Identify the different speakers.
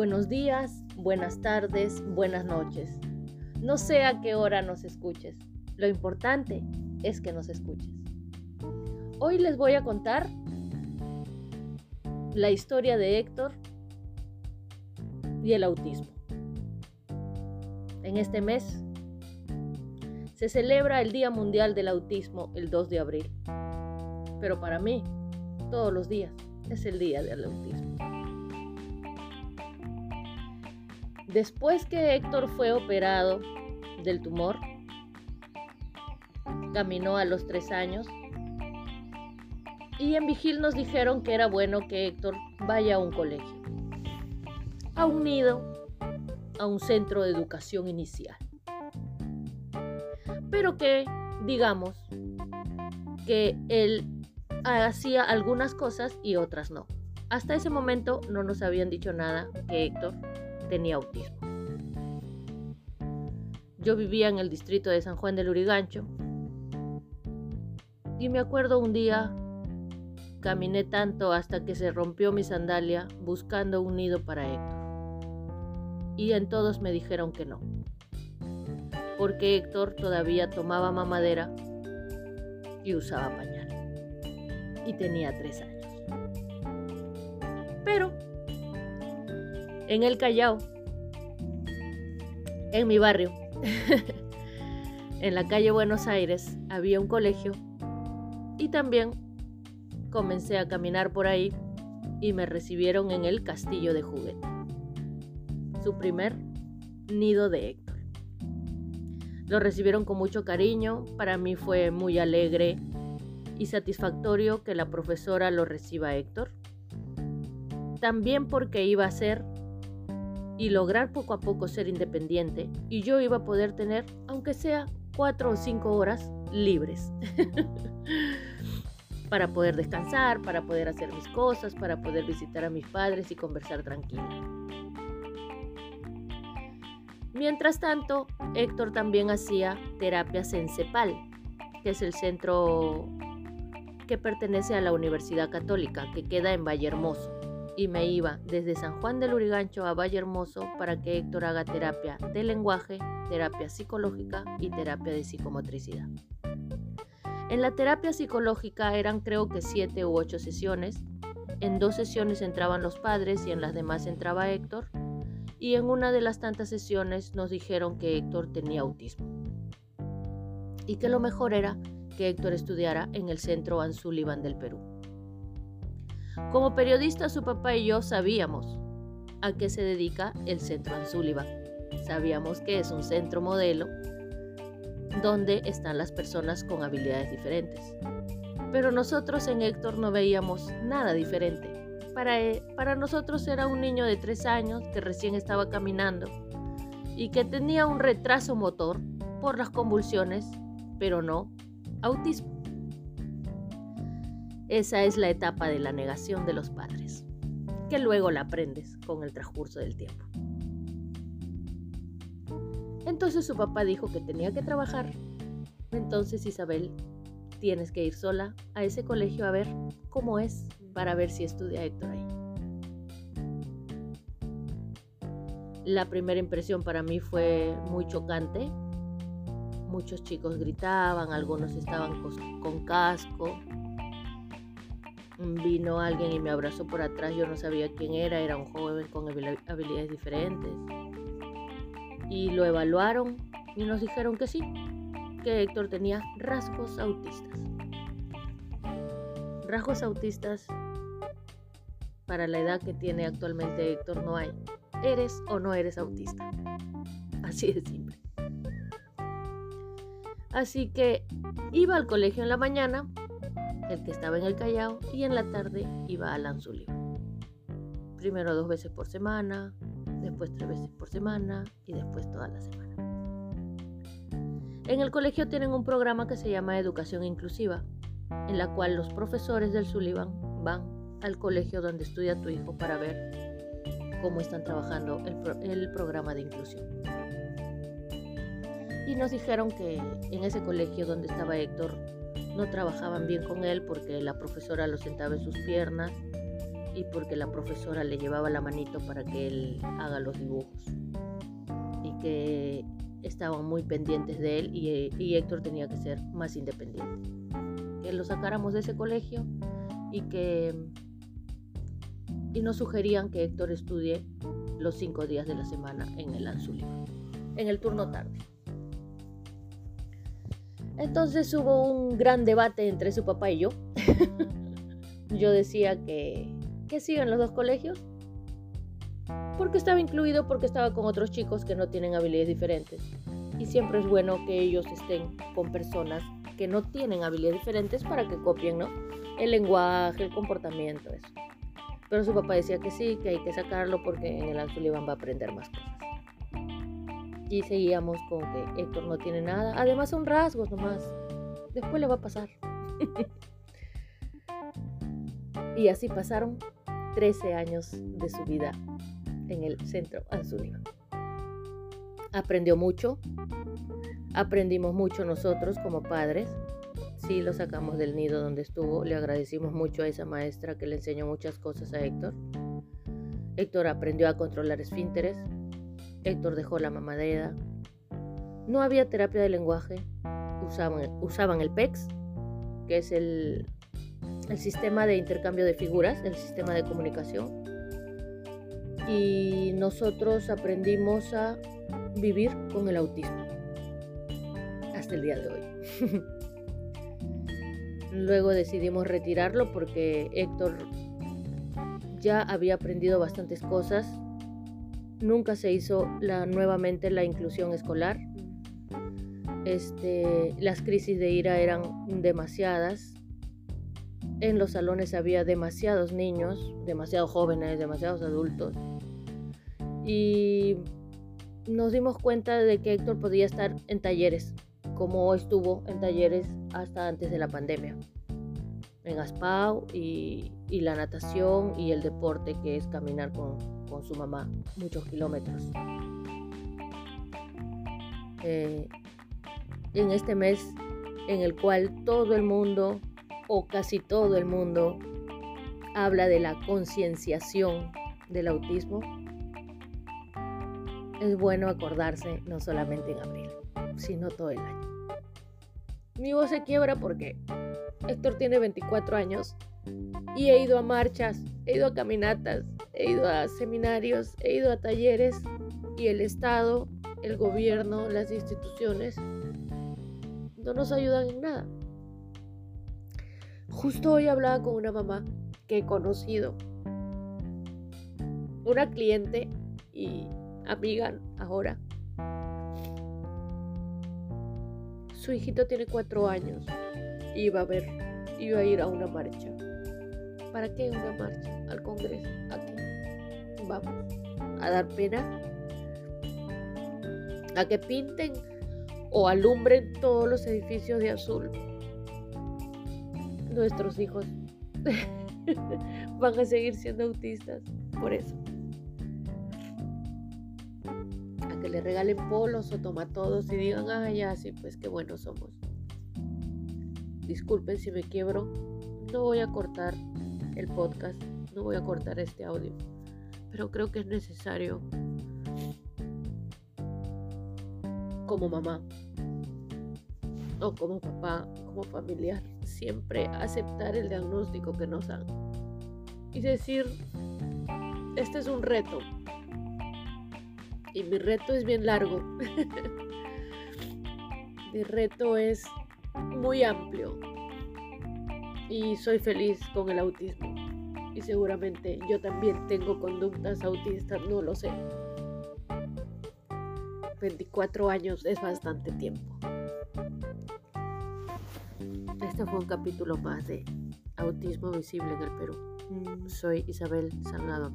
Speaker 1: Buenos días, buenas tardes, buenas noches. No sé a qué hora nos escuches. Lo importante es que nos escuches. Hoy les voy a contar la historia de Héctor y el autismo. En este mes se celebra el Día Mundial del Autismo el 2 de abril. Pero para mí, todos los días es el Día del Autismo. Después que Héctor fue operado del tumor, caminó a los tres años y en Vigil nos dijeron que era bueno que Héctor vaya a un colegio, a un nido, a un centro de educación inicial. Pero que, digamos, que él hacía algunas cosas y otras no. Hasta ese momento no nos habían dicho nada que Héctor tenía autismo. Yo vivía en el distrito de San Juan del Urigancho y me acuerdo un día caminé tanto hasta que se rompió mi sandalia buscando un nido para Héctor. Y en todos me dijeron que no, porque Héctor todavía tomaba mamadera y usaba pañal. Y tenía tres años. Pero en el Callao, en mi barrio, en la calle Buenos Aires, había un colegio y también comencé a caminar por ahí y me recibieron en el castillo de juguete, su primer nido de Héctor. Lo recibieron con mucho cariño, para mí fue muy alegre y satisfactorio que la profesora lo reciba Héctor. También porque iba a ser y lograr poco a poco ser independiente y yo iba a poder tener, aunque sea cuatro o cinco horas libres. para poder descansar, para poder hacer mis cosas, para poder visitar a mis padres y conversar tranquila. Mientras tanto, Héctor también hacía terapias en CEPAL, que es el centro que pertenece a la Universidad Católica, que queda en Valle Hermoso y me iba desde San Juan del Urigancho a Valle Hermoso para que Héctor haga terapia de lenguaje, terapia psicológica y terapia de psicomotricidad. En la terapia psicológica eran creo que siete u ocho sesiones. En dos sesiones entraban los padres y en las demás entraba Héctor. Y en una de las tantas sesiones nos dijeron que Héctor tenía autismo. Y que lo mejor era que Héctor estudiara en el centro Anzuliban del Perú. Como periodista, su papá y yo sabíamos a qué se dedica el Centro Anzúliba. Sabíamos que es un centro modelo donde están las personas con habilidades diferentes. Pero nosotros en Héctor no veíamos nada diferente. Para, e, para nosotros era un niño de tres años que recién estaba caminando y que tenía un retraso motor por las convulsiones, pero no autismo. Esa es la etapa de la negación de los padres, que luego la aprendes con el transcurso del tiempo. Entonces su papá dijo que tenía que trabajar. Entonces Isabel, tienes que ir sola a ese colegio a ver cómo es para ver si estudia Héctor ahí. La primera impresión para mí fue muy chocante. Muchos chicos gritaban, algunos estaban con casco, vino alguien y me abrazó por atrás, yo no sabía quién era, era un joven con habilidades diferentes. Y lo evaluaron y nos dijeron que sí, que Héctor tenía rasgos autistas. Rasgos autistas para la edad que tiene actualmente Héctor no hay. Eres o no eres autista. Así de simple. Así que iba al colegio en la mañana el que estaba en el Callao, y en la tarde iba a Lanzulio. Primero dos veces por semana, después tres veces por semana y después toda la semana. En el colegio tienen un programa que se llama Educación Inclusiva, en la cual los profesores del Sullivan van al colegio donde estudia tu hijo para ver cómo están trabajando el, el programa de inclusión. Y nos dijeron que en ese colegio donde estaba Héctor no trabajaban bien con él porque la profesora lo sentaba en sus piernas y porque la profesora le llevaba la manito para que él haga los dibujos y que estaban muy pendientes de él y, Héctor tenía que ser más independiente. Que lo sacáramos de ese colegio y que y nos sugerían que Héctor estudie los cinco días de la semana en el Anzuli, en el turno tarde. Entonces hubo un gran debate entre su papá y yo. yo decía que, que sigan los dos colegios. Porque estaba incluido, porque estaba con otros chicos que no tienen habilidades diferentes. Y siempre es bueno que ellos estén con personas que no tienen habilidades diferentes para que copien, ¿no? El lenguaje, el comportamiento, eso. Pero su papá decía que sí, que hay que sacarlo porque en el Anzuliban va a aprender más cosas. Y seguíamos con que Héctor no tiene nada. Además son rasgos nomás. Después le va a pasar. y así pasaron 13 años de su vida en el centro Anzuliban. Aprendió mucho. Aprendimos mucho nosotros como padres sí lo sacamos del nido donde estuvo. Le agradecimos mucho a esa maestra que le enseñó muchas cosas a Héctor. Héctor aprendió a controlar esfínteres. Héctor dejó la mamadera. No había terapia de lenguaje. Usaban, usaban el PEX, que es el, el sistema de intercambio de figuras, el sistema de comunicación. Y nosotros aprendimos a vivir con el autismo hasta el día de hoy. Luego decidimos retirarlo porque Héctor ya había aprendido bastantes cosas. Nunca se hizo nuevamente la inclusión escolar. Este, las crisis de ira eran demasiadas. En los salones había demasiados niños, demasiados jóvenes, demasiados adultos. Y nos dimos cuenta de que Héctor podía estar en talleres como estuvo en talleres hasta antes de la pandemia. En Aspau y, la natación y el deporte que es caminar con, su mamá muchos kilómetros. Eh, en este mes en el cual todo el mundo o casi todo el mundo habla de la concienciación del autismo, es bueno acordarse no solamente en abril, sino todo el año. Mi voz se quiebra porque Héctor tiene 24 años y he ido a marchas, he ido a caminatas, he ido a seminarios, he ido a talleres y el Estado, el gobierno, las instituciones no nos ayudan en nada. Justo hoy hablaba con una mamá que he conocido, una cliente y amiga ahora, Su hijito tiene cuatro años. Iba a ver, iba a ir a una marcha. ¿Para qué una marcha? Al Congreso, aquí. Vamos a dar pena. A que pinten o alumbren todos los edificios de azul. Nuestros hijos van a seguir siendo autistas por eso. que le regalen polos o tomatodos y digan, ah, ya, sí, pues qué buenos somos. Disculpen si me quiebro, no voy a cortar el podcast, no voy a cortar este audio, pero creo que es necesario como mamá o como papá, como familiar, siempre aceptar el diagnóstico que nos dan y decir, este es un reto, y mi reto es bien largo. mi reto es muy amplio. Y soy feliz con el autismo. Y seguramente yo también tengo conductas autistas, no lo sé. 24 años es bastante tiempo. Este fue un capítulo más de Autismo Visible en el Perú. Soy Isabel Salgado.